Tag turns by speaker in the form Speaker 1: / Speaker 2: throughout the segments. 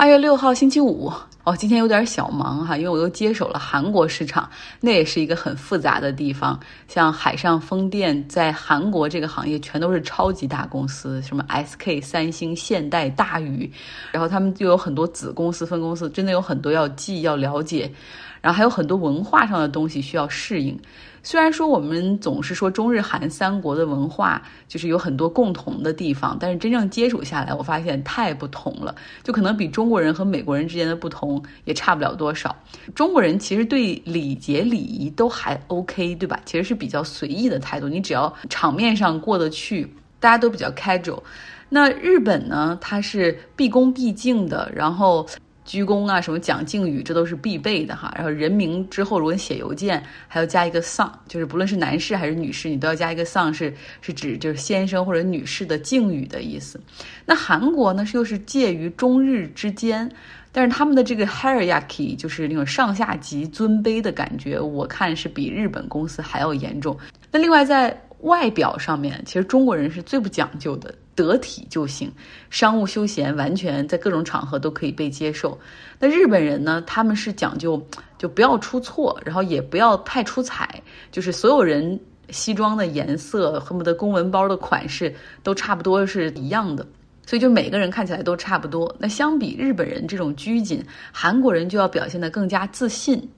Speaker 1: 二月六号星期五，哦，今天有点小忙哈，因为我又接手了韩国市场，那也是一个很复杂的地方。像海上风电在韩国这个行业全都是超级大公司，什么 SK、三星、现代、大宇，然后他们就有很多子公司、分公司，真的有很多要记、要了解，然后还有很多文化上的东西需要适应。虽然说我们总是说中日韩三国的文化就是有很多共同的地方，但是真正接触下来，我发现太不同了。就可能比中国人和美国人之间的不同也差不了多少。中国人其实对礼节礼仪都还 OK，对吧？其实是比较随意的态度，你只要场面上过得去，大家都比较 casual。那日本呢，它是毕恭毕敬的，然后。鞠躬啊，什么讲敬语，这都是必备的哈。然后人名之后，如果你写邮件，还要加一个丧，就是不论是男士还是女士，你都要加一个丧，是是指就是先生或者女士的敬语的意思。那韩国呢，是又是介于中日之间，但是他们的这个 hierarchy 就是那种上下级尊卑的感觉，我看是比日本公司还要严重。那另外在外表上面，其实中国人是最不讲究的。得体就行，商务休闲完全在各种场合都可以被接受。那日本人呢？他们是讲究就不要出错，然后也不要太出彩，就是所有人西装的颜色，恨不得公文包的款式都差不多是一样的，所以就每个人看起来都差不多。那相比日本人这种拘谨，韩国人就要表现得更加自信。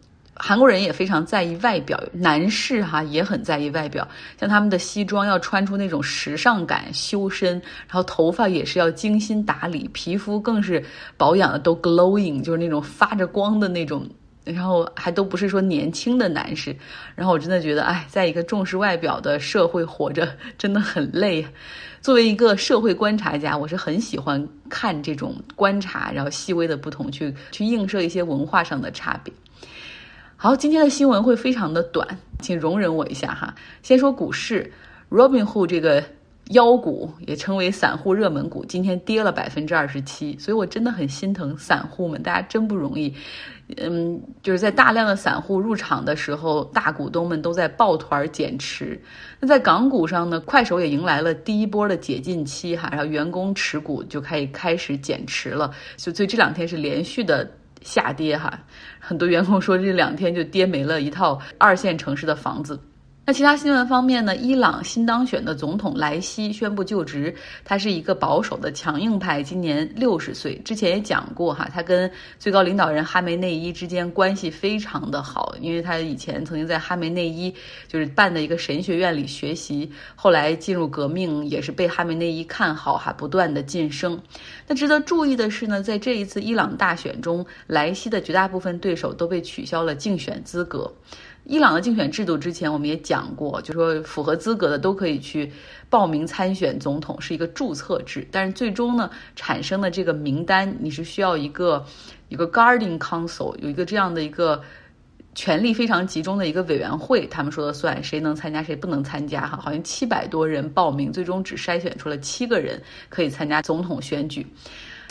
Speaker 1: 韩国人也非常在意外表，男士哈也很在意外表，像他们的西装要穿出那种时尚感，修身，然后头发也是要精心打理，皮肤更是保养的都 glowing，就是那种发着光的那种，然后还都不是说年轻的男士，然后我真的觉得，哎，在一个重视外表的社会活着真的很累。作为一个社会观察家，我是很喜欢看这种观察，然后细微的不同，去去映射一些文化上的差别。好，今天的新闻会非常的短，请容忍我一下哈。先说股市，Robinhood 这个妖股也称为散户热门股，今天跌了百分之二十七，所以我真的很心疼散户们，大家真不容易。嗯，就是在大量的散户入场的时候，大股东们都在抱团减持。那在港股上呢，快手也迎来了第一波的解禁期哈，然后员工持股就可以开始减持了，所以这两天是连续的。下跌哈，很多员工说这两天就跌没了一套二线城市的房子。那其他新闻方面呢？伊朗新当选的总统莱西宣布就职，他是一个保守的强硬派，今年六十岁。之前也讲过哈，他跟最高领导人哈梅内伊之间关系非常的好，因为他以前曾经在哈梅内伊就是办的一个神学院里学习，后来进入革命也是被哈梅内伊看好，哈不断的晋升。那值得注意的是呢，在这一次伊朗大选中，莱西的绝大部分对手都被取消了竞选资格。伊朗的竞选制度之前我们也讲过，就说符合资格的都可以去报名参选总统，是一个注册制。但是最终呢，产生的这个名单，你是需要一个一个 guarding council，有一个这样的一个权力非常集中的一个委员会，他们说了算，谁能参加谁不能参加哈。好像七百多人报名，最终只筛选出了七个人可以参加总统选举。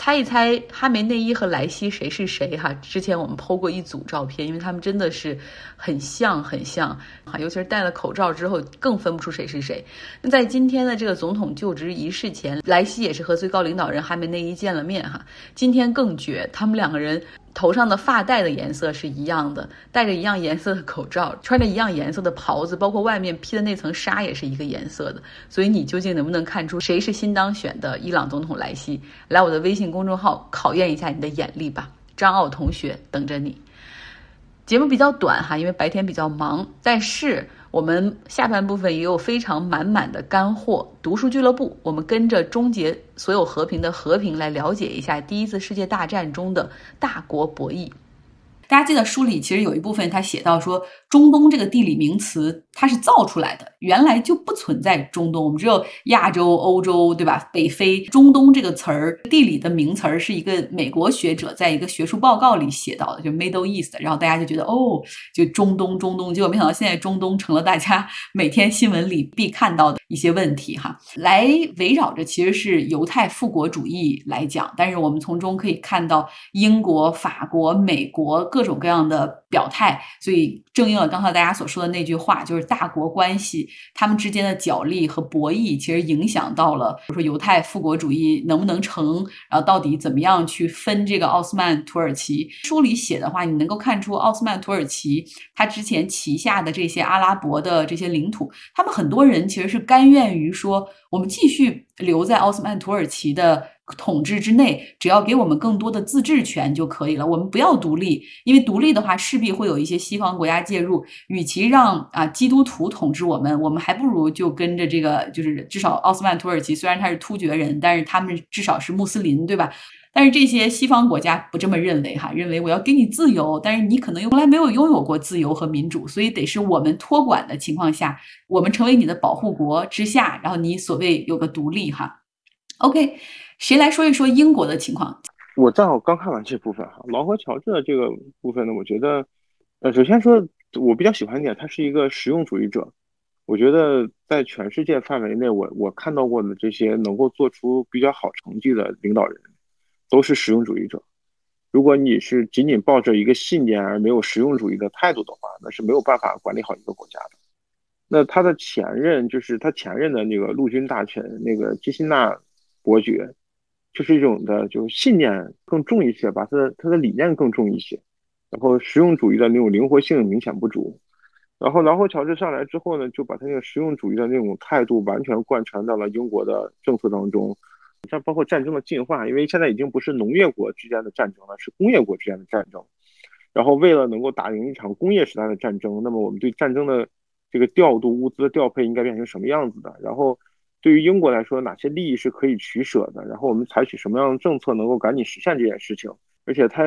Speaker 1: 猜一猜哈梅内伊和莱西谁是谁哈？之前我们剖过一组照片，因为他们真的是很像很像哈，尤其是戴了口罩之后更分不出谁是谁。那在今天的这个总统就职仪式前，莱西也是和最高领导人哈梅内伊见了面哈。今天更绝，他们两个人。头上的发带的颜色是一样的，戴着一样颜色的口罩，穿着一样颜色的袍子，包括外面披的那层纱也是一个颜色的。所以你究竟能不能看出谁是新当选的伊朗总统莱西？来我的微信公众号考验一下你的眼力吧，张奥同学等着你。节目比较短哈，因为白天比较忙，但是。我们下半部分也有非常满满的干货。读书俱乐部，我们跟着终结所有和平的和平来了解一下第一次世界大战中的大国博弈。大家记得书里其实有一部分他写到说，中东这个地理名词它是造出来的，原来就不存在中东，我们只有亚洲、欧洲，对吧？北非、中东这个词儿，地理的名词儿是一个美国学者在一个学术报告里写到的，就 Middle East，然后大家就觉得哦，就中东，中东，结果没想到现在中东成了大家 每天新闻里必看到的一些问题哈，来围绕着其实是犹太复国主义来讲，但是我们从中可以看到英国、法国、美国各种各样的表态，所以正应了刚才大家所说的那句话，就是大国关系他们之间的角力和博弈，其实影响到了，比如说犹太复国主义能不能成，然后到底怎么样去分这个奥斯曼土耳其。书里写的话，你能够看出奥斯曼土耳其他之前旗下的这些阿拉伯的这些领土，他们很多人其实是甘愿于说，我们继续留在奥斯曼土耳其的统治之内，只要给我们更多的自治权就可以了。我们不要独立，因为独立的话势必会有一些西方国家介入。与其让啊基督徒统治我们，我们还不如就跟着这个，就是至少奥斯曼土耳其虽然他是突厥人，但是他们至少是穆斯林，对吧？但是这些西方国家不这么认为哈，认为我要给你自由，但是你可能从来没有拥有过自由和民主，所以得是我们托管的情况下，我们成为你的保护国之下，然后你所谓有个独立哈。OK，谁来说一说英国的情况？
Speaker 2: 我正好刚看完这部分哈，劳合乔治的这个部分呢，我觉得，呃，首先说，我比较喜欢一点，他是一个实用主义者。我觉得在全世界范围内，我我看到过的这些能够做出比较好成绩的领导人。都是实用主义者。如果你是仅仅抱着一个信念而没有实用主义的态度的话，那是没有办法管理好一个国家的。那他的前任就是他前任的那个陆军大臣那个基辛纳伯爵，就是一种的，就是信念更重一些，把他的他的理念更重一些，然后实用主义的那种灵活性明显不足。然后劳合乔治上来之后呢，就把他那个实用主义的那种态度完全贯穿到了英国的政策当中。像包括战争的进化，因为现在已经不是农业国之间的战争了，是工业国之间的战争。然后为了能够打赢一场工业时代的战争，那么我们对战争的这个调度、物资的调配应该变成什么样子的？然后对于英国来说，哪些利益是可以取舍的？然后我们采取什么样的政策能够赶紧实现这件事情？而且他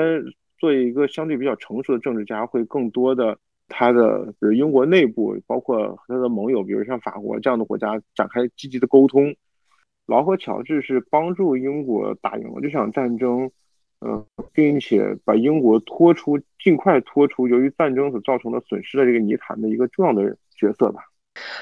Speaker 2: 作为一个相对比较成熟的政治家，会更多的他的比如英国内部，包括和他的盟友，比如像法国这样的国家展开积极的沟通。劳合乔治是帮助英国打赢了这场战争，呃，并且把英国拖出尽快拖出由于战争所造成的损失的这个泥潭的一个重要的角色吧。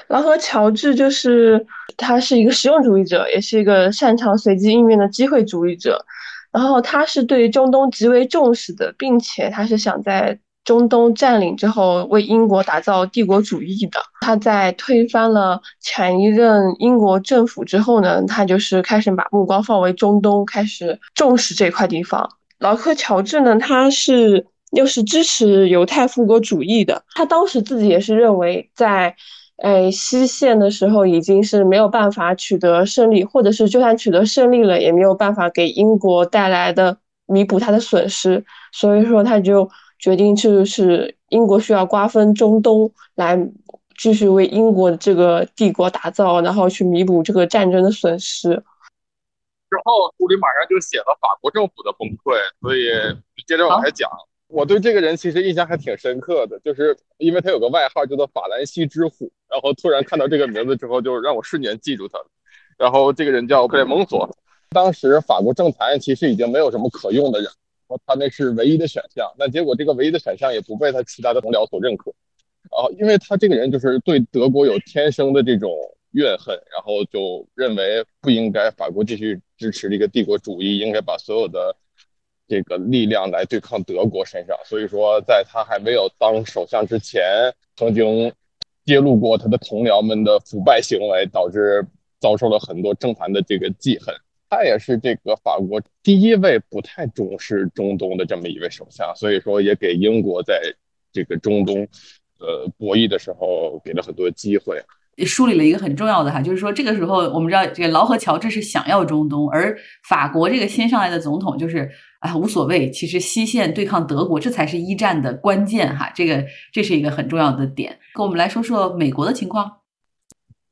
Speaker 3: 劳合乔治就是他是一个实用主义者，也是一个擅长随机应变的机会主义者。然后他是对中东极为重视的，并且他是想在。中东占领之后，为英国打造帝国主义的他，在推翻了前一任英国政府之后呢，他就是开始把目光放为中东，开始重视这块地方。劳克乔治呢，他是又是支持犹太复国主义的，他当时自己也是认为，在诶西线的时候已经是没有办法取得胜利，或者是就算取得胜利了，也没有办法给英国带来的弥补他的损失，所以说他就。决定就是英国需要瓜分中东，来继续为英国的这个帝国打造，然后去弥补这个战争的损失。
Speaker 4: 之后，书里马上就写了法国政府的崩溃，所以接着往下讲。我对这个人其实印象还挺深刻的，就是因为他有个外号叫做法兰西之虎，然后突然看到这个名字之后，就让我瞬间记住他了。然后这个人叫克雷蒙索，当时法国政坛其实已经没有什么可用的人。他那是唯一的选项，那结果这个唯一的选项也不被他其他的同僚所认可，啊，因为他这个人就是对德国有天生的这种怨恨，然后就认为不应该法国继续支持这个帝国主义，应该把所有的这个力量来对抗德国身上。所以说，在他还没有当首相之前，曾经揭露过他的同僚们的腐败行为，导致遭受了很多政坛的这个记恨。他也是这个法国第一位不太重视中东的这么一位首相，所以说也给英国在这个中东，呃博弈的时候给了很多机会。
Speaker 1: 梳理了一个很重要的哈，就是说这个时候我们知道这个劳合乔治是想要中东，而法国这个新上来的总统就是啊无所谓，其实西线对抗德国这才是一战的关键哈，这个这是一个很重要的点。跟我们来说说美国的情况。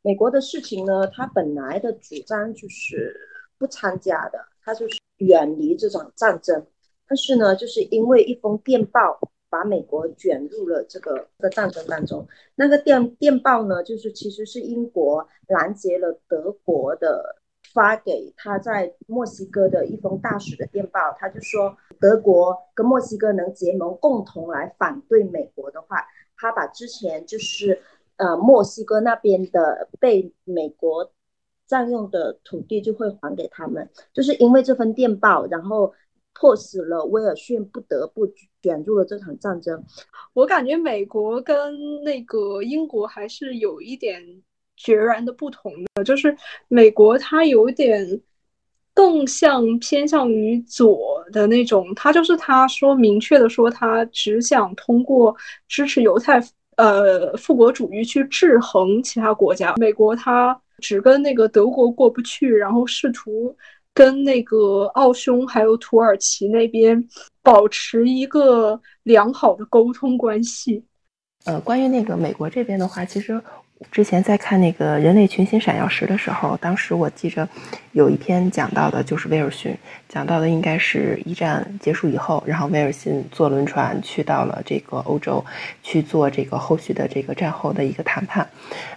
Speaker 5: 美国的事情呢，他本来的主张就是。不参加的，他就是远离这场战争。但是呢，就是因为一封电报把美国卷入了这个的战争当中。那个电电报呢，就是其实是英国拦截了德国的发给他在墨西哥的一封大使的电报。他就说，德国跟墨西哥能结盟，共同来反对美国的话，他把之前就是。呃墨西哥那边的被美国占用的土地就会还给他们，就是因为这份电报，然后迫使了威尔逊不得不卷入了这场战争。
Speaker 6: 我感觉美国跟那个英国还是有一点决然的不同的，就是美国它有点。更像偏向于左的那种，他就是他说明确的说，他只想通过支持犹太呃复国主义去制衡其他国家。美国他只跟那个德国过不去，然后试图跟那个奥匈还有土耳其那边保持一个良好的沟通关系。
Speaker 7: 呃，关于那个美国这边的话，其实。之前在看那个人类群星闪耀时的时候，当时我记着有一篇讲到的，就是威尔逊讲到的，应该是一战结束以后，然后威尔逊坐轮船去到了这个欧洲，去做这个后续的这个战后的一个谈判。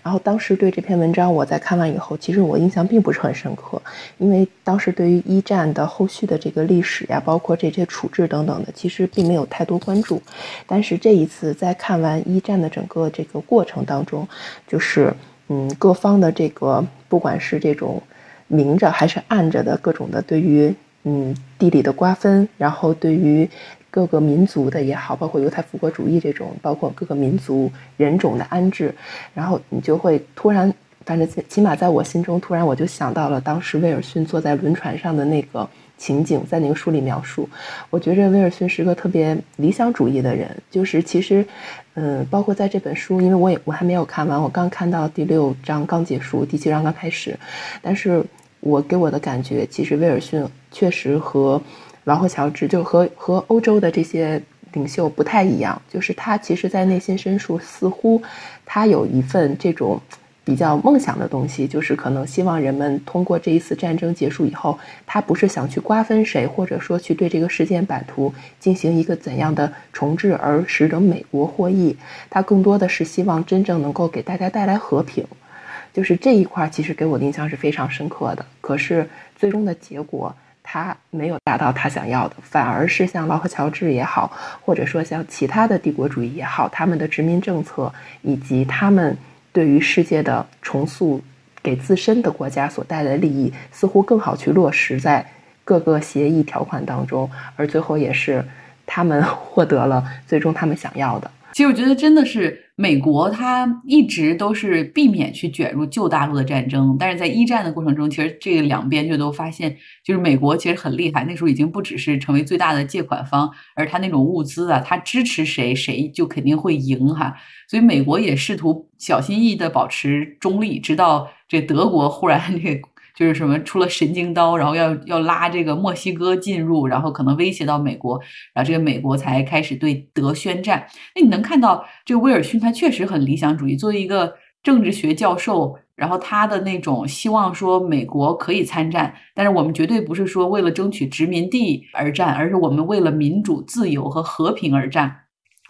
Speaker 7: 然后当时对这篇文章，我在看完以后，其实我印象并不是很深刻，因为当时对于一战的后续的这个历史呀，包括这些处置等等的，其实并没有太多关注。但是这一次在看完一战的整个这个过程当中，就是，嗯，各方的这个，不管是这种明着还是暗着的各种的，对于嗯地理的瓜分，然后对于各个民族的也好，包括犹太复国主义这种，包括各个民族人种的安置，然后你就会突然，反正起码在我心中，突然我就想到了当时威尔逊坐在轮船上的那个。情景在那个书里描述，我觉着威尔逊是个特别理想主义的人。就是其实，嗯，包括在这本书，因为我也我还没有看完，我刚看到第六章刚结束，第七章刚开始。但是我给我的感觉，其实威尔逊确实和王后乔治，就和和欧洲的这些领袖不太一样。就是他其实，在内心深处，似乎他有一份这种。比较梦想的东西，就是可能希望人们通过这一次战争结束以后，他不是想去瓜分谁，或者说去对这个事件版图进行一个怎样的重置，而使得美国获益。他更多的是希望真正能够给大家带来和平。就是这一块，其实给我的印象是非常深刻的。可是最终的结果，他没有达到他想要的，反而是像劳合乔治也好，或者说像其他的帝国主义也好，他们的殖民政策以及他们。对于世界的重塑，给自身的国家所带来的利益，似乎更好去落实在各个协议条款当中，而最后也是他们 获得了最终他们想要的。
Speaker 1: 其实我觉得真的是美国，它一直都是避免去卷入旧大陆的战争，但是在一战的过程中，其实这两边就都发现，就是美国其实很厉害，那时候已经不只是成为最大的借款方，而他那种物资啊，他支持谁，谁就肯定会赢哈。所以美国也试图小心翼翼地保持中立，直到这德国忽然 这。就是什么出了神经刀，然后要要拉这个墨西哥进入，然后可能威胁到美国，然后这个美国才开始对德宣战。那你能看到这个威尔逊他确实很理想主义，作为一个政治学教授，然后他的那种希望说美国可以参战，但是我们绝对不是说为了争取殖民地而战，而是我们为了民主、自由和和平而战。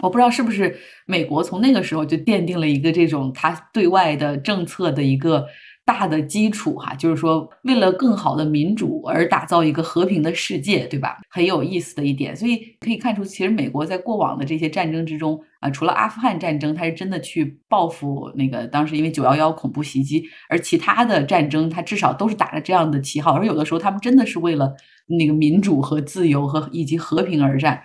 Speaker 1: 我不知道是不是美国从那个时候就奠定了一个这种他对外的政策的一个。大的基础哈，就是说为了更好的民主而打造一个和平的世界，对吧？很有意思的一点，所以可以看出，其实美国在过往的这些战争之中啊，除了阿富汗战争，它是真的去报复那个当时因为九幺幺恐怖袭击，而其他的战争，它至少都是打着这样的旗号，而有的时候他们真的是为了那个民主和自由和以及和平而战。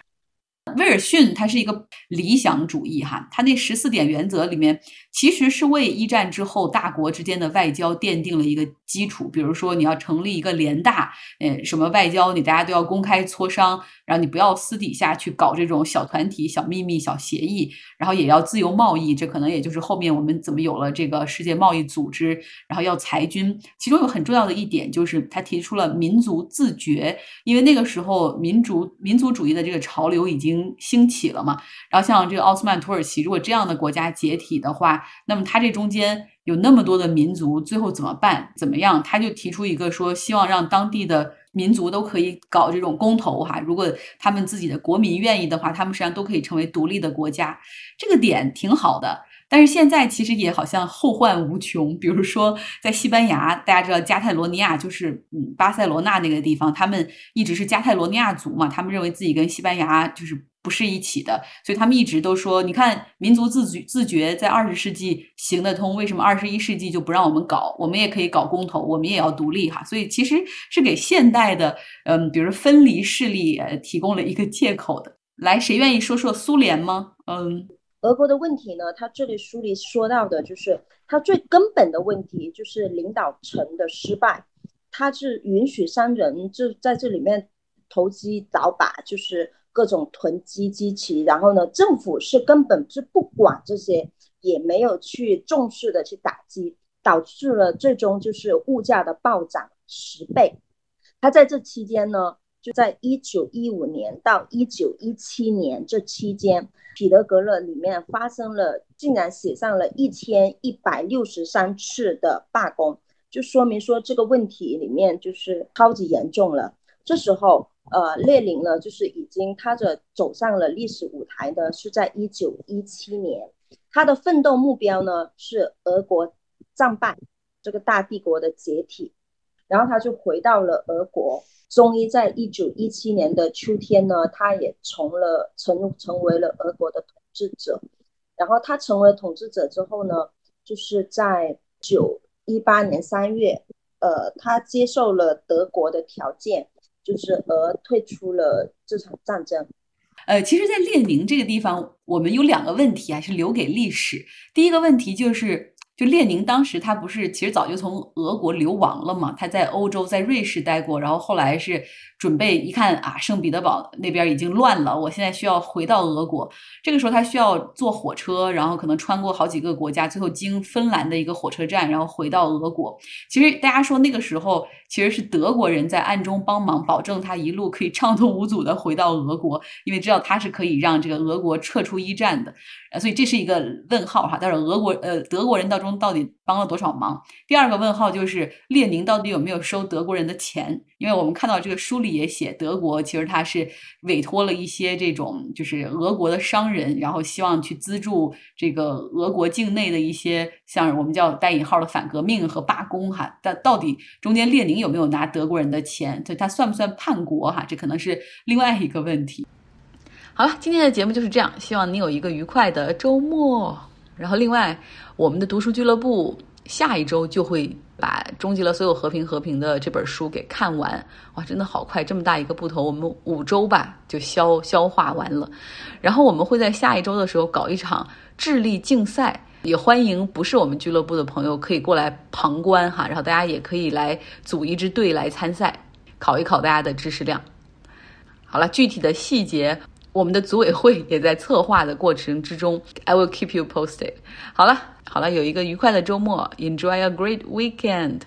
Speaker 1: 威尔逊他是一个理想主义哈，他那十四点原则里面其实是为一战之后大国之间的外交奠定了一个基础。比如说你要成立一个联大，呃，什么外交你大家都要公开磋商，然后你不要私底下去搞这种小团体、小秘密、小协议，然后也要自由贸易。这可能也就是后面我们怎么有了这个世界贸易组织，然后要裁军。其中有很重要的一点就是他提出了民族自觉，因为那个时候民族民族主义的这个潮流已经。已经兴起了嘛？然后像这个奥斯曼土耳其，如果这样的国家解体的话，那么它这中间有那么多的民族，最后怎么办？怎么样？他就提出一个说，希望让当地的民族都可以搞这种公投哈。如果他们自己的国民愿意的话，他们实际上都可以成为独立的国家。这个点挺好的。但是现在其实也好像后患无穷，比如说在西班牙，大家知道加泰罗尼亚就是嗯巴塞罗那那个地方，他们一直是加泰罗尼亚族嘛，他们认为自己跟西班牙就是不是一起的，所以他们一直都说，你看民族自自觉在二十世纪行得通，为什么二十一世纪就不让我们搞？我们也可以搞公投，我们也要独立哈。所以其实是给现代的，嗯，比如分离势力呃提供了一个借口的。来，谁愿意说说苏联吗？嗯，
Speaker 5: 俄国的问题呢？他这里书里说到的就是他最根本的问题就是领导层的失败，他是允许商人就在这里面投机倒把，就是。各种囤积积奇，然后呢，政府是根本是不管这些，也没有去重视的去打击，导致了最终就是物价的暴涨十倍。他在这期间呢，就在一九一五年到一九一七年这期间，彼得格勒里面发生了，竟然写上了一千一百六十三次的罢工，就说明说这个问题里面就是超级严重了。这时候。呃，列宁呢，就是已经他的走上了历史舞台的，是在一九一七年，他的奋斗目标呢是俄国战败，这个大帝国的解体，然后他就回到了俄国，终于在一九一七年的秋天呢，他也从了成成为了俄国的统治者，然后他成为统治者之后呢，就是在九一八年三月，呃，他接受了德国的条件。就是而退出了这场战争。
Speaker 1: 呃，其实，在列宁这个地方，我们有两个问题啊，是留给历史。第一个问题就是。就列宁当时他不是其实早就从俄国流亡了嘛？他在欧洲在瑞士待过，然后后来是准备一看啊，圣彼得堡那边已经乱了，我现在需要回到俄国。这个时候他需要坐火车，然后可能穿过好几个国家，最后经芬兰的一个火车站，然后回到俄国。其实大家说那个时候其实是德国人在暗中帮忙，保证他一路可以畅通无阻的回到俄国，因为知道他是可以让这个俄国撤出一战的。啊，所以这是一个问号哈。但是俄国呃德国人当中到底帮了多少忙？第二个问号就是列宁到底有没有收德国人的钱？因为我们看到这个书里也写，德国其实他是委托了一些这种就是俄国的商人，然后希望去资助这个俄国境内的一些像我们叫带引号的反革命和罢工哈。但到底中间列宁有没有拿德国人的钱？所以他算不算叛国哈？这可能是另外一个问题。好了，今天的节目就是这样，希望你有一个愉快的周末。然后，另外，我们的读书俱乐部下一周就会把《终结了所有和平和平》的这本书给看完。哇，真的好快，这么大一个部头，我们五周吧就消消化完了。然后，我们会在下一周的时候搞一场智力竞赛，也欢迎不是我们俱乐部的朋友可以过来旁观哈。然后，大家也可以来组一支队来参赛，考一考大家的知识量。好了，具体的细节。我们的组委会也在策划的过程之中，I will keep you posted。好了，好了，有一个愉快的周末，Enjoy a great weekend。